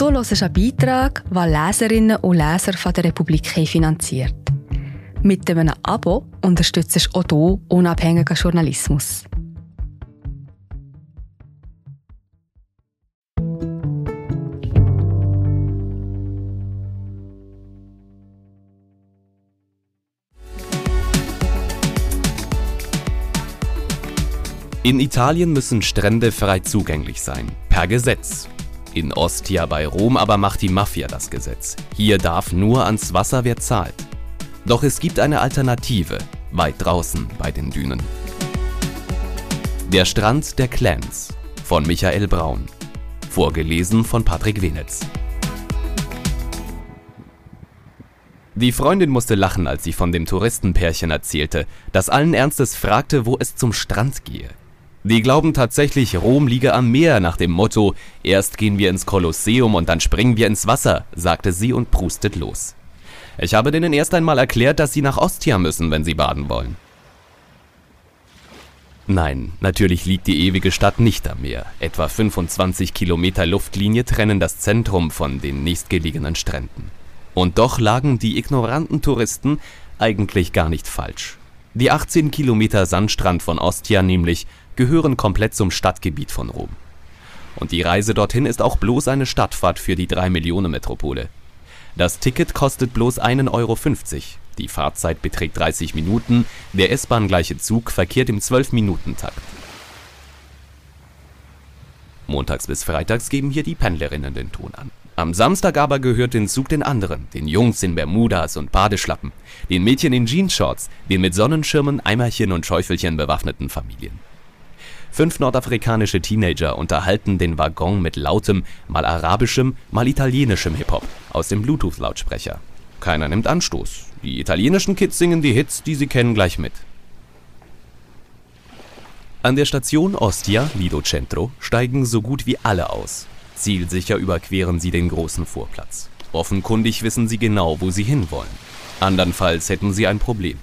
Du hörst einen Beitrag, den Leserinnen und Leser von der Republik finanziert. Mit einem Abo unterstützt du auch du unabhängigen Journalismus. In Italien müssen Strände frei zugänglich sein, per Gesetz. In Ostia bei Rom aber macht die Mafia das Gesetz. Hier darf nur ans Wasser wer zahlt. Doch es gibt eine Alternative, weit draußen bei den Dünen. Der Strand der Clans von Michael Braun. Vorgelesen von Patrick Wenitz. Die Freundin musste lachen, als sie von dem Touristenpärchen erzählte, das allen Ernstes fragte, wo es zum Strand gehe. Die glauben tatsächlich, Rom liege am Meer nach dem Motto, erst gehen wir ins Kolosseum und dann springen wir ins Wasser, sagte sie und prustet los. Ich habe denen erst einmal erklärt, dass sie nach Ostia müssen, wenn sie baden wollen. Nein, natürlich liegt die ewige Stadt nicht am Meer. Etwa 25 Kilometer Luftlinie trennen das Zentrum von den nächstgelegenen Stränden. Und doch lagen die ignoranten Touristen eigentlich gar nicht falsch. Die 18 Kilometer Sandstrand von Ostia nämlich gehören komplett zum Stadtgebiet von Rom. Und die Reise dorthin ist auch bloß eine Stadtfahrt für die 3-Millionen-Metropole. Das Ticket kostet bloß 1,50 Euro. Die Fahrzeit beträgt 30 Minuten, der S-Bahn-gleiche Zug verkehrt im 12-Minuten-Takt. Montags bis freitags geben hier die Pendlerinnen den Ton an. Am Samstag aber gehört den Zug den anderen, den Jungs in Bermudas und Badeschlappen, den Mädchen in Jeansshorts, den mit Sonnenschirmen, Eimerchen und Schäufelchen bewaffneten Familien. Fünf nordafrikanische Teenager unterhalten den Waggon mit lautem, mal arabischem, mal italienischem Hip-Hop aus dem Bluetooth-Lautsprecher. Keiner nimmt Anstoß. Die italienischen Kids singen die Hits, die sie kennen, gleich mit. An der Station Ostia, Lido Centro, steigen so gut wie alle aus. Zielsicher überqueren sie den großen Vorplatz. Offenkundig wissen sie genau, wo sie hinwollen. Andernfalls hätten sie ein Problem.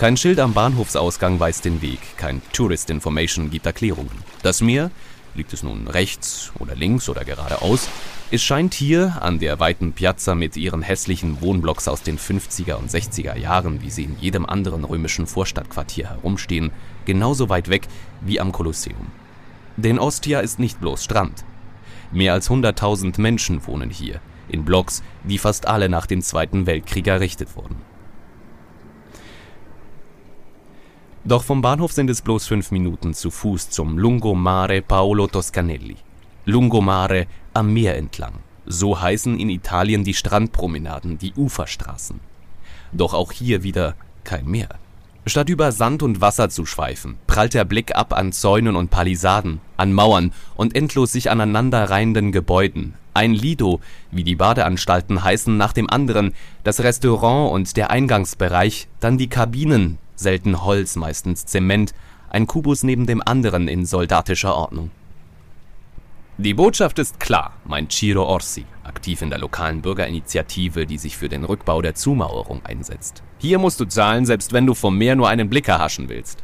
Kein Schild am Bahnhofsausgang weist den Weg, kein Tourist Information gibt Erklärungen. Das Meer, liegt es nun rechts oder links oder geradeaus, es scheint hier an der weiten Piazza mit ihren hässlichen Wohnblocks aus den 50er und 60er Jahren, wie sie in jedem anderen römischen Vorstadtquartier herumstehen, genauso weit weg wie am Kolosseum. Denn Ostia ist nicht bloß Strand. Mehr als 100.000 Menschen wohnen hier, in Blocks, die fast alle nach dem Zweiten Weltkrieg errichtet wurden. Doch vom Bahnhof sind es bloß fünf Minuten zu Fuß zum Lungomare Paolo Toscanelli. Lungomare am Meer entlang. So heißen in Italien die Strandpromenaden, die Uferstraßen. Doch auch hier wieder kein Meer. Statt über Sand und Wasser zu schweifen, prallt der Blick ab an Zäunen und Palisaden, an Mauern und endlos sich aneinanderreihenden Gebäuden. Ein Lido, wie die Badeanstalten heißen, nach dem anderen, das Restaurant und der Eingangsbereich, dann die Kabinen, selten Holz, meistens Zement, ein Kubus neben dem anderen in soldatischer Ordnung. Die Botschaft ist klar, meint Ciro Orsi, aktiv in der lokalen Bürgerinitiative, die sich für den Rückbau der Zumauerung einsetzt. Hier musst du zahlen, selbst wenn du vom Meer nur einen Blick erhaschen willst.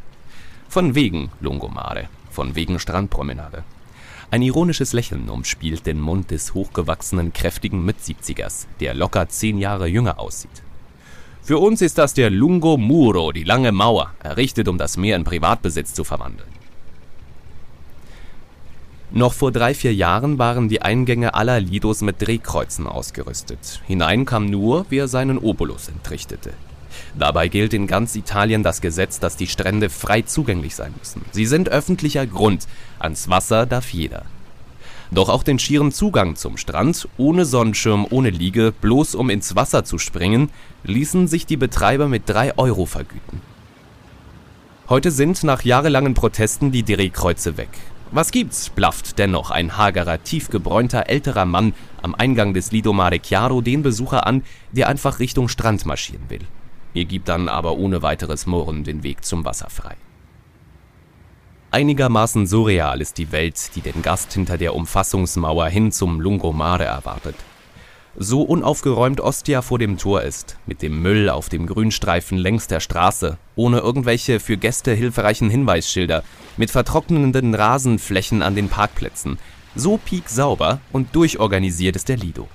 Von wegen Lungomare, von wegen Strandpromenade. Ein ironisches Lächeln umspielt den Mund des hochgewachsenen, kräftigen Mitsiebzigers, der locker zehn Jahre jünger aussieht. Für uns ist das der Lungo Muro, die lange Mauer, errichtet, um das Meer in Privatbesitz zu verwandeln. Noch vor drei, vier Jahren waren die Eingänge aller Lidos mit Drehkreuzen ausgerüstet. Hinein kam nur, wer seinen Obolus entrichtete. Dabei gilt in ganz Italien das Gesetz, dass die Strände frei zugänglich sein müssen. Sie sind öffentlicher Grund. Ans Wasser darf jeder. Doch auch den schieren Zugang zum Strand, ohne Sonnenschirm, ohne Liege, bloß um ins Wasser zu springen, ließen sich die Betreiber mit 3 Euro vergüten. Heute sind nach jahrelangen Protesten die Drehkreuze weg. Was gibt's? blafft dennoch ein hagerer, tiefgebräunter älterer Mann am Eingang des Lido Mare Chiaro den Besucher an, der einfach Richtung Strand marschieren will. Er gibt dann aber ohne weiteres Murren den Weg zum Wasser frei. Einigermaßen surreal ist die Welt, die den Gast hinter der Umfassungsmauer hin zum Lungomare erwartet. So unaufgeräumt Ostia vor dem Tor ist, mit dem Müll auf dem Grünstreifen längs der Straße, ohne irgendwelche für Gäste hilfreichen Hinweisschilder, mit vertrocknenden Rasenflächen an den Parkplätzen, So pieksauber und durchorganisiert ist der Lido.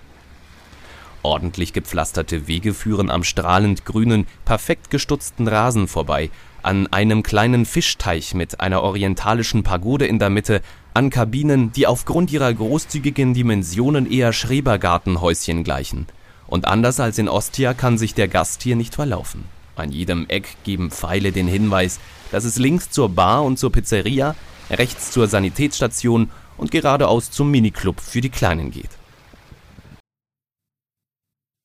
Ordentlich gepflasterte Wege führen am strahlend grünen, perfekt gestutzten Rasen vorbei, an einem kleinen Fischteich mit einer orientalischen Pagode in der Mitte, an Kabinen, die aufgrund ihrer großzügigen Dimensionen eher Schrebergartenhäuschen gleichen. Und anders als in Ostia kann sich der Gast hier nicht verlaufen. An jedem Eck geben Pfeile den Hinweis, dass es links zur Bar und zur Pizzeria, rechts zur Sanitätsstation und geradeaus zum Miniclub für die Kleinen geht.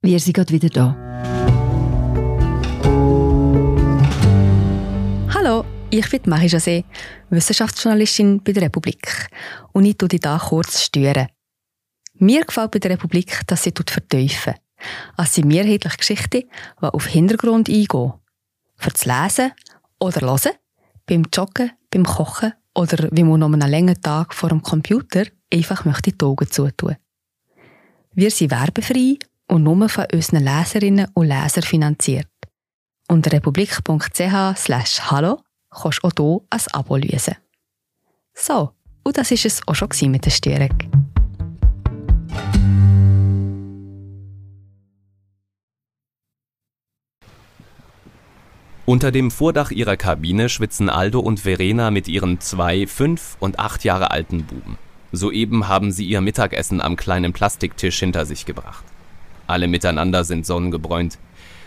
Wir sind gerade wieder da. Hallo, ich bin Marie José, Wissenschaftsjournalistin bei der Republik. Und ich tue dich hier kurz stören. Mir gefällt bei der Republik, dass sie vertiefen. Es sind mehrheitliche Geschichten, die auf Hintergrund eingehen. Für das Lesen oder Hören, beim Joggen, beim Kochen oder wie man noch einen langen Tag vor dem Computer einfach möchte die Augen zutun. Wir sind werbefrei und nur von unseren Leserinnen und Lesern finanziert. Unter republik.ch slash hallo kannst du auch hier ein Abo lösen. So, und das war es auch schon mit der Störung. Unter dem Vordach ihrer Kabine schwitzen Aldo und Verena mit ihren zwei, fünf und acht Jahre alten Buben. Soeben haben sie ihr Mittagessen am kleinen Plastiktisch hinter sich gebracht. Alle miteinander sind sonnengebräunt.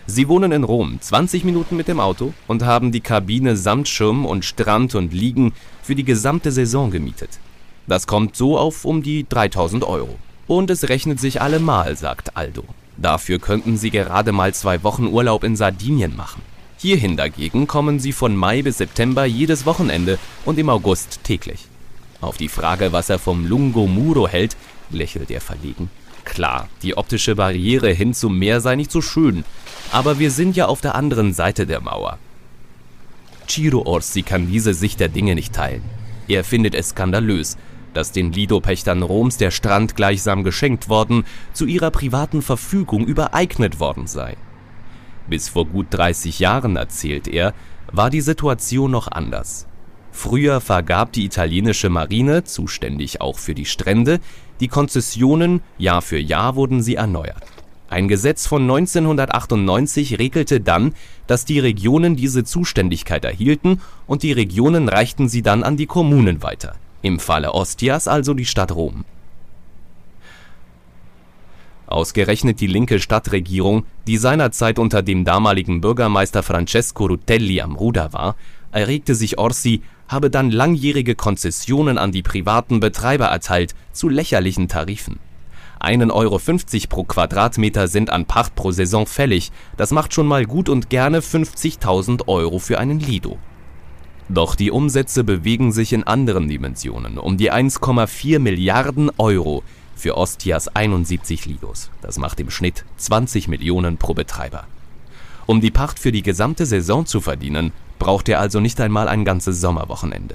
Sie wohnen in Rom, 20 Minuten mit dem Auto und haben die Kabine samt Schirm und Strand und Liegen für die gesamte Saison gemietet. Das kommt so auf um die 3000 Euro. Und es rechnet sich allemal, sagt Aldo. Dafür könnten sie gerade mal zwei Wochen Urlaub in Sardinien machen. Hierhin dagegen kommen sie von Mai bis September jedes Wochenende und im August täglich. Auf die Frage, was er vom Lungo Muro hält, lächelt er verlegen. Klar, die optische Barriere hin zum Meer sei nicht so schön, aber wir sind ja auf der anderen Seite der Mauer. Ciro Orsi kann diese Sicht der Dinge nicht teilen. Er findet es skandalös, dass den Lido-Pächtern Roms der Strand gleichsam geschenkt worden, zu ihrer privaten Verfügung übereignet worden sei. Bis vor gut 30 Jahren, erzählt er, war die Situation noch anders. Früher vergab die italienische Marine, zuständig auch für die Strände, die Konzessionen, Jahr für Jahr wurden sie erneuert. Ein Gesetz von 1998 regelte dann, dass die Regionen diese Zuständigkeit erhielten und die Regionen reichten sie dann an die Kommunen weiter, im Falle Ostias also die Stadt Rom. Ausgerechnet die linke Stadtregierung, die seinerzeit unter dem damaligen Bürgermeister Francesco Rutelli am Ruder war, erregte sich Orsi, habe dann langjährige Konzessionen an die privaten Betreiber erteilt zu lächerlichen Tarifen. 1,50 Euro pro Quadratmeter sind an Pacht pro Saison fällig, das macht schon mal gut und gerne 50.000 Euro für einen Lido. Doch die Umsätze bewegen sich in anderen Dimensionen, um die 1,4 Milliarden Euro für Ostias 71 Lidos. Das macht im Schnitt 20 Millionen pro Betreiber. Um die Pacht für die gesamte Saison zu verdienen, braucht er also nicht einmal ein ganzes Sommerwochenende.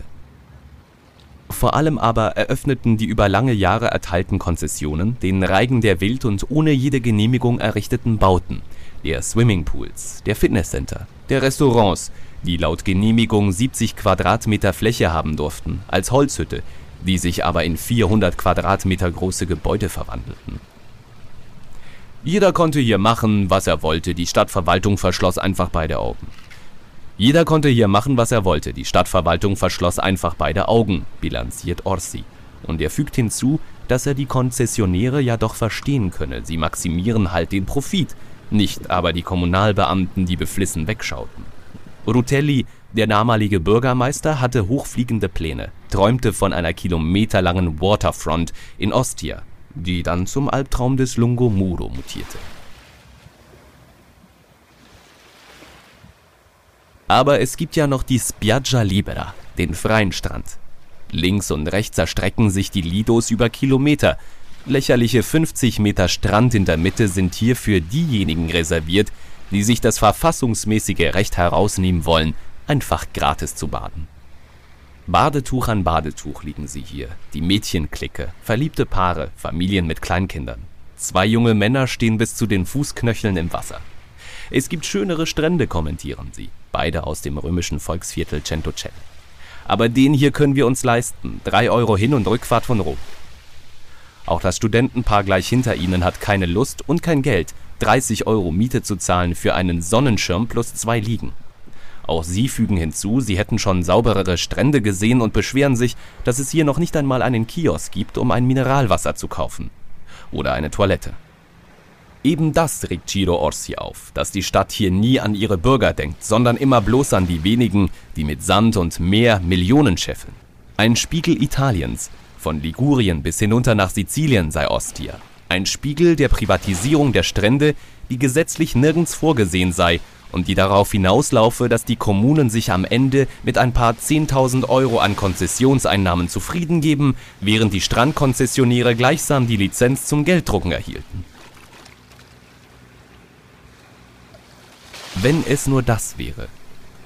Vor allem aber eröffneten die über lange Jahre erteilten Konzessionen den Reigen der wild und ohne jede Genehmigung errichteten Bauten, der Swimmingpools, der Fitnesscenter, der Restaurants, die laut Genehmigung 70 Quadratmeter Fläche haben durften, als Holzhütte, die sich aber in 400 Quadratmeter große Gebäude verwandelten. Jeder konnte hier machen, was er wollte, die Stadtverwaltung verschloss einfach beide Augen. Jeder konnte hier machen, was er wollte, die Stadtverwaltung verschloss einfach beide Augen, bilanziert Orsi. Und er fügt hinzu, dass er die Konzessionäre ja doch verstehen könne, sie maximieren halt den Profit, nicht aber die Kommunalbeamten, die beflissen wegschauten. Rutelli der damalige Bürgermeister hatte hochfliegende Pläne, träumte von einer kilometerlangen Waterfront in Ostia, die dann zum Albtraum des Lungomuro mutierte. Aber es gibt ja noch die Spiaggia Libera, den freien Strand. Links und rechts erstrecken sich die Lidos über Kilometer. Lächerliche 50 Meter Strand in der Mitte sind hier für diejenigen reserviert, die sich das verfassungsmäßige Recht herausnehmen wollen, einfach gratis zu baden. Badetuch an Badetuch liegen sie hier, die Mädchenklicke, verliebte Paare, Familien mit Kleinkindern. Zwei junge Männer stehen bis zu den Fußknöcheln im Wasser. Es gibt schönere Strände, kommentieren sie, beide aus dem römischen Volksviertel Centocelle. Aber den hier können wir uns leisten, drei Euro Hin- und Rückfahrt von Rom. Auch das Studentenpaar gleich hinter ihnen hat keine Lust und kein Geld, 30 Euro Miete zu zahlen für einen Sonnenschirm plus zwei Liegen. Auch sie fügen hinzu, sie hätten schon sauberere Strände gesehen und beschweren sich, dass es hier noch nicht einmal einen Kiosk gibt, um ein Mineralwasser zu kaufen. Oder eine Toilette. Eben das regt Ciro Orsi auf, dass die Stadt hier nie an ihre Bürger denkt, sondern immer bloß an die wenigen, die mit Sand und Meer Millionen scheffeln. Ein Spiegel Italiens, von Ligurien bis hinunter nach Sizilien sei Ostia. Ein Spiegel der Privatisierung der Strände, die gesetzlich nirgends vorgesehen sei und die darauf hinauslaufe, dass die Kommunen sich am Ende mit ein paar 10.000 Euro an Konzessionseinnahmen zufrieden geben, während die Strandkonzessionäre gleichsam die Lizenz zum Gelddrucken erhielten. Wenn es nur das wäre.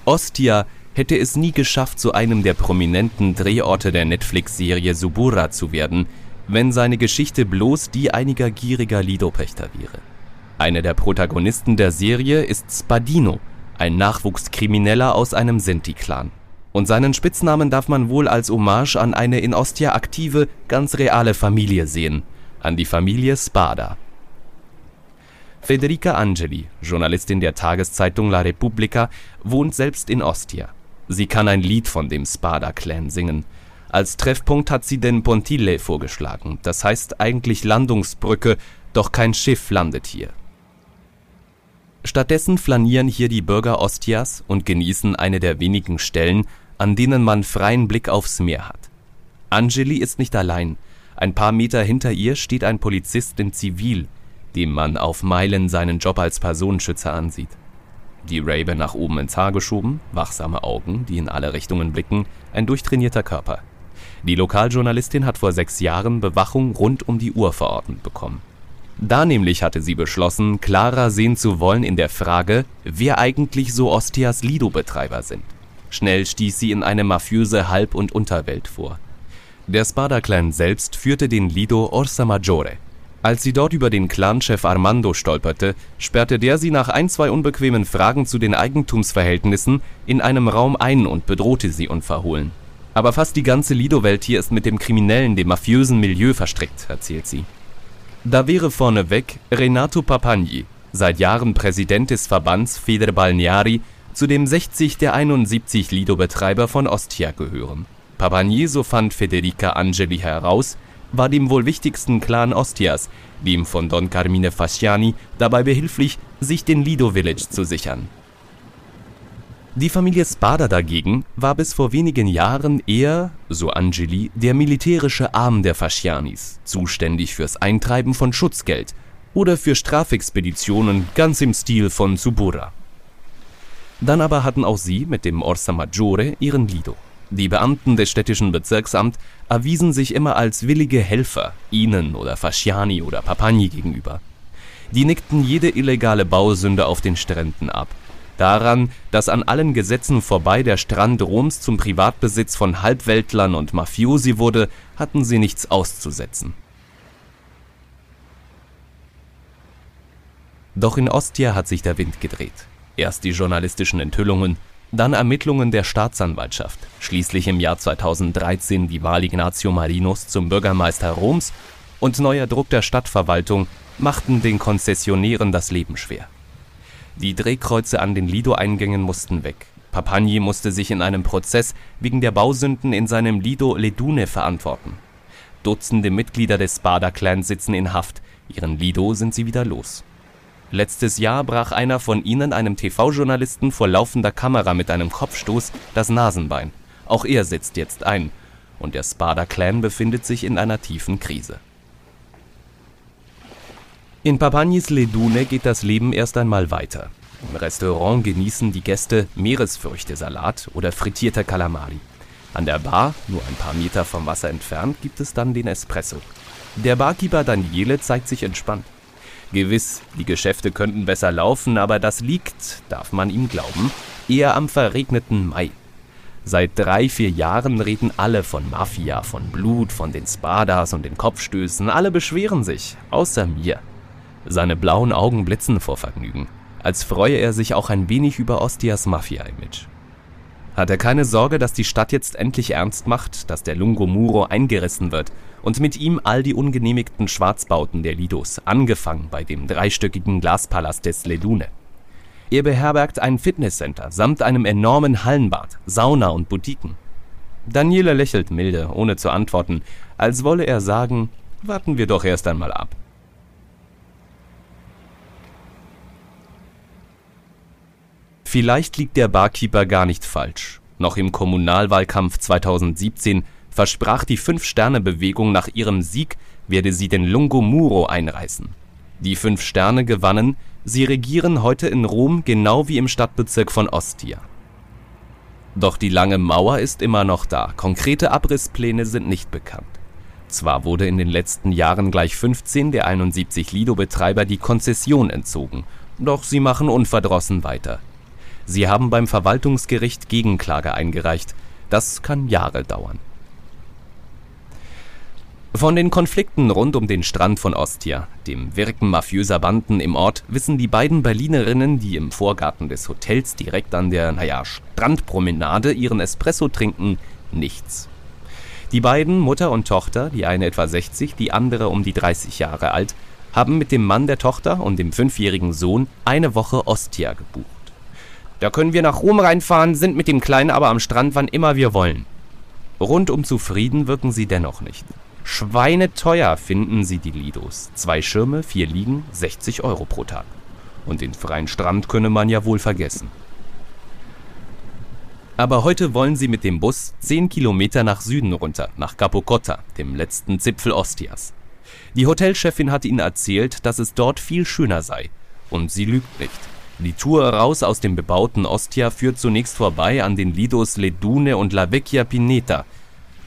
Ostia hätte es nie geschafft, zu einem der prominenten Drehorte der Netflix-Serie Subura zu werden, wenn seine Geschichte bloß die einiger gieriger Lido-Pächter wäre. Einer der Protagonisten der Serie ist Spadino, ein Nachwuchskrimineller aus einem Sinti-Clan. Und seinen Spitznamen darf man wohl als Hommage an eine in Ostia aktive, ganz reale Familie sehen, an die Familie Spada. Federica Angeli, Journalistin der Tageszeitung La Repubblica, wohnt selbst in Ostia. Sie kann ein Lied von dem Spada-Clan singen. Als Treffpunkt hat sie den Pontile vorgeschlagen, das heißt eigentlich Landungsbrücke, doch kein Schiff landet hier. Stattdessen flanieren hier die Bürger Ostias und genießen eine der wenigen Stellen, an denen man freien Blick aufs Meer hat. Angeli ist nicht allein. Ein paar Meter hinter ihr steht ein Polizist in Zivil, dem man auf Meilen seinen Job als Personenschützer ansieht. Die Rabe nach oben ins Haar geschoben, wachsame Augen, die in alle Richtungen blicken, ein durchtrainierter Körper. Die Lokaljournalistin hat vor sechs Jahren Bewachung rund um die Uhr verordnet bekommen. Da nämlich hatte sie beschlossen, klarer sehen zu wollen in der Frage, wer eigentlich so Ostias Lido-Betreiber sind. Schnell stieß sie in eine mafiöse Halb- und Unterwelt vor. Der Spada-Clan selbst führte den Lido Orsa Maggiore, als sie dort über den Clanchef Armando stolperte, sperrte der sie nach ein, zwei unbequemen Fragen zu den Eigentumsverhältnissen in einem Raum ein und bedrohte sie unverhohlen. Aber fast die ganze Lido-Welt hier ist mit dem kriminellen, dem mafiösen Milieu verstrickt, erzählt sie. Da wäre vorneweg Renato Papagni, seit Jahren Präsident des Verbands Feder Balneari, zu dem 60 der 71 Lido-Betreiber von Ostia gehören. Papagni, so fand Federica Angeli heraus, war dem wohl wichtigsten Clan Ostias, dem von Don Carmine Fasciani, dabei behilflich, sich den Lido Village zu sichern. Die Familie Spada dagegen war bis vor wenigen Jahren eher, so Angeli, der militärische Arm der Fascianis, zuständig fürs Eintreiben von Schutzgeld oder für Strafexpeditionen ganz im Stil von Subura. Dann aber hatten auch sie mit dem Orsa Maggiore ihren Lido. Die Beamten des städtischen Bezirksamts erwiesen sich immer als willige Helfer, ihnen oder Fasciani oder Papagni gegenüber. Die nickten jede illegale Bausünde auf den Stränden ab. Daran, dass an allen Gesetzen vorbei der Strand Roms zum Privatbesitz von Halbweltlern und Mafiosi wurde, hatten sie nichts auszusetzen. Doch in Ostia hat sich der Wind gedreht. Erst die journalistischen Enthüllungen, dann Ermittlungen der Staatsanwaltschaft, schließlich im Jahr 2013 die Wahl Ignazio Marinos zum Bürgermeister Roms und neuer Druck der Stadtverwaltung machten den Konzessionären das Leben schwer. Die Drehkreuze an den Lido-Eingängen mussten weg. Papagni musste sich in einem Prozess wegen der Bausünden in seinem Lido Ledune verantworten. Dutzende Mitglieder des Spada-Clans sitzen in Haft, ihren Lido sind sie wieder los. Letztes Jahr brach einer von ihnen einem TV-Journalisten vor laufender Kamera mit einem Kopfstoß das Nasenbein. Auch er sitzt jetzt ein. Und der Spada-Clan befindet sich in einer tiefen Krise. In Papagnis Ledune geht das Leben erst einmal weiter. Im Restaurant genießen die Gäste Meeresfrüchtesalat oder frittierte Kalamari. An der Bar, nur ein paar Meter vom Wasser entfernt, gibt es dann den Espresso. Der Barkeeper Daniele zeigt sich entspannt. Gewiss, die Geschäfte könnten besser laufen, aber das liegt, darf man ihm glauben, eher am verregneten Mai. Seit drei, vier Jahren reden alle von Mafia, von Blut, von den Spadas und den Kopfstößen. Alle beschweren sich, außer mir. Seine blauen Augen blitzen vor Vergnügen, als freue er sich auch ein wenig über Ostias Mafia-Image. Hat er keine Sorge, dass die Stadt jetzt endlich ernst macht, dass der Lungo Muro eingerissen wird und mit ihm all die ungenehmigten Schwarzbauten der Lidos, angefangen bei dem dreistöckigen Glaspalast des Ledune. Er beherbergt ein Fitnesscenter samt einem enormen Hallenbad, Sauna und Boutiquen. Daniele lächelt milde, ohne zu antworten, als wolle er sagen, warten wir doch erst einmal ab. Vielleicht liegt der Barkeeper gar nicht falsch. Noch im Kommunalwahlkampf 2017 versprach die Fünf-Sterne-Bewegung nach ihrem Sieg, werde sie den Lungo Muro einreißen. Die Fünf Sterne gewannen, sie regieren heute in Rom genau wie im Stadtbezirk von Ostia. Doch die lange Mauer ist immer noch da, konkrete Abrisspläne sind nicht bekannt. Zwar wurde in den letzten Jahren gleich 15 der 71 Lido-Betreiber die Konzession entzogen, doch sie machen unverdrossen weiter. Sie haben beim Verwaltungsgericht Gegenklage eingereicht. Das kann Jahre dauern. Von den Konflikten rund um den Strand von Ostia, dem Wirken mafiöser Banden im Ort, wissen die beiden Berlinerinnen, die im Vorgarten des Hotels direkt an der, naja, Strandpromenade ihren Espresso trinken, nichts. Die beiden, Mutter und Tochter, die eine etwa 60, die andere um die 30 Jahre alt, haben mit dem Mann der Tochter und dem fünfjährigen Sohn eine Woche Ostia gebucht. Da können wir nach Rom reinfahren, sind mit dem Kleinen aber am Strand, wann immer wir wollen. Rundum zufrieden wirken sie dennoch nicht. Schweineteuer finden sie die Lidos. Zwei Schirme, vier Liegen, 60 Euro pro Tag. Und den freien Strand könne man ja wohl vergessen. Aber heute wollen sie mit dem Bus 10 Kilometer nach Süden runter, nach Capocotta, dem letzten Zipfel Ostias. Die Hotelchefin hat ihnen erzählt, dass es dort viel schöner sei. Und sie lügt nicht. Die Tour raus aus dem bebauten Ostia führt zunächst vorbei an den Lidos Le Dune und La Vecchia Pineta.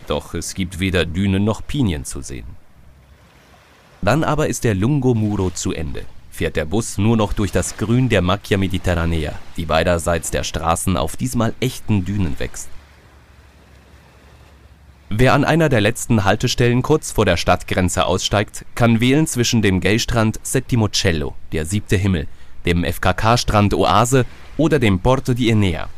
Doch es gibt weder Dünen noch Pinien zu sehen. Dann aber ist der Lungo Muro zu Ende. Fährt der Bus nur noch durch das Grün der Macchia Mediterranea, die beiderseits der Straßen auf diesmal echten Dünen wächst. Wer an einer der letzten Haltestellen kurz vor der Stadtgrenze aussteigt, kann wählen zwischen dem Gaystrand Settimo Cello, der siebte Himmel, dem FKK-Strand Oase oder dem Porto di Enea.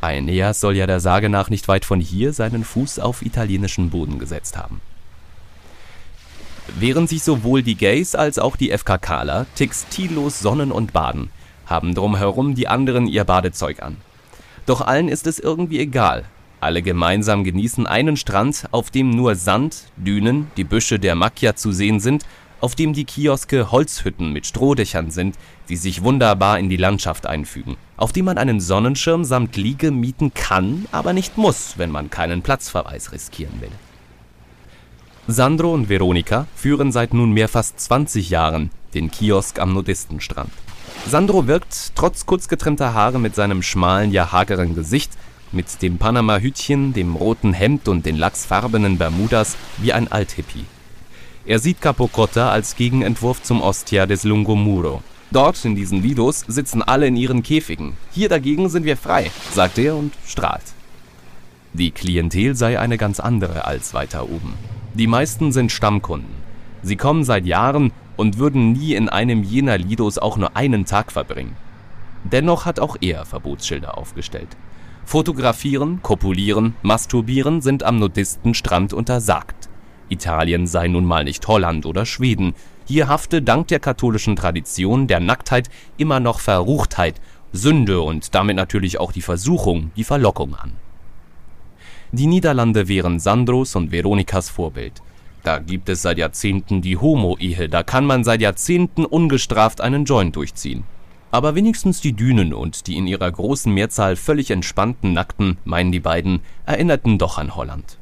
Aeneas soll ja der Sage nach nicht weit von hier seinen Fuß auf italienischen Boden gesetzt haben. Während sich sowohl die Gays als auch die FKKler textillos sonnen und baden, haben drumherum die anderen ihr Badezeug an. Doch allen ist es irgendwie egal. Alle gemeinsam genießen einen Strand, auf dem nur Sand, Dünen, die Büsche der Macchia zu sehen sind auf dem die Kioske Holzhütten mit Strohdächern sind, die sich wunderbar in die Landschaft einfügen, auf dem man einen Sonnenschirm samt Liege mieten kann, aber nicht muss, wenn man keinen Platzverweis riskieren will. Sandro und Veronika führen seit nunmehr fast 20 Jahren den Kiosk am Nudistenstrand. Sandro wirkt trotz kurz getrennter Haare mit seinem schmalen, ja hageren Gesicht, mit dem Panama-Hütchen, dem roten Hemd und den lachsfarbenen Bermudas wie ein Althippie. Er sieht Capocotta als Gegenentwurf zum Ostia des Lungomuro. Dort, in diesen Lidos, sitzen alle in ihren Käfigen. Hier dagegen sind wir frei, sagt er und strahlt. Die Klientel sei eine ganz andere als weiter oben. Die meisten sind Stammkunden. Sie kommen seit Jahren und würden nie in einem jener Lidos auch nur einen Tag verbringen. Dennoch hat auch er Verbotsschilder aufgestellt. Fotografieren, kopulieren, masturbieren sind am Nudistenstrand untersagt. Italien sei nun mal nicht Holland oder Schweden. Hier hafte dank der katholischen Tradition der Nacktheit immer noch Verruchtheit, Sünde und damit natürlich auch die Versuchung, die Verlockung an. Die Niederlande wären Sandros und Veronikas Vorbild. Da gibt es seit Jahrzehnten die Homo-Ehe, da kann man seit Jahrzehnten ungestraft einen Joint durchziehen. Aber wenigstens die Dünen und die in ihrer großen Mehrzahl völlig entspannten Nackten, meinen die beiden, erinnerten doch an Holland.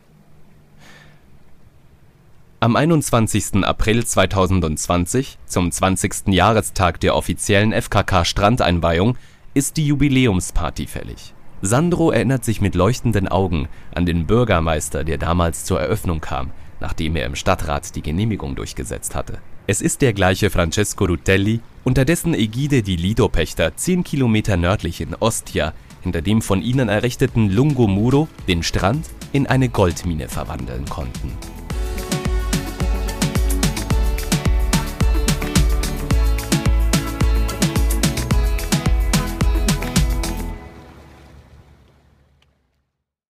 Am 21. April 2020, zum 20. Jahrestag der offiziellen FKK-Strandeinweihung, ist die Jubiläumsparty fällig. Sandro erinnert sich mit leuchtenden Augen an den Bürgermeister, der damals zur Eröffnung kam, nachdem er im Stadtrat die Genehmigung durchgesetzt hatte. Es ist der gleiche Francesco Rutelli, unter dessen Ägide die Lido-Pächter 10 Kilometer nördlich in Ostia hinter dem von ihnen errichteten Lungo Muro den Strand in eine Goldmine verwandeln konnten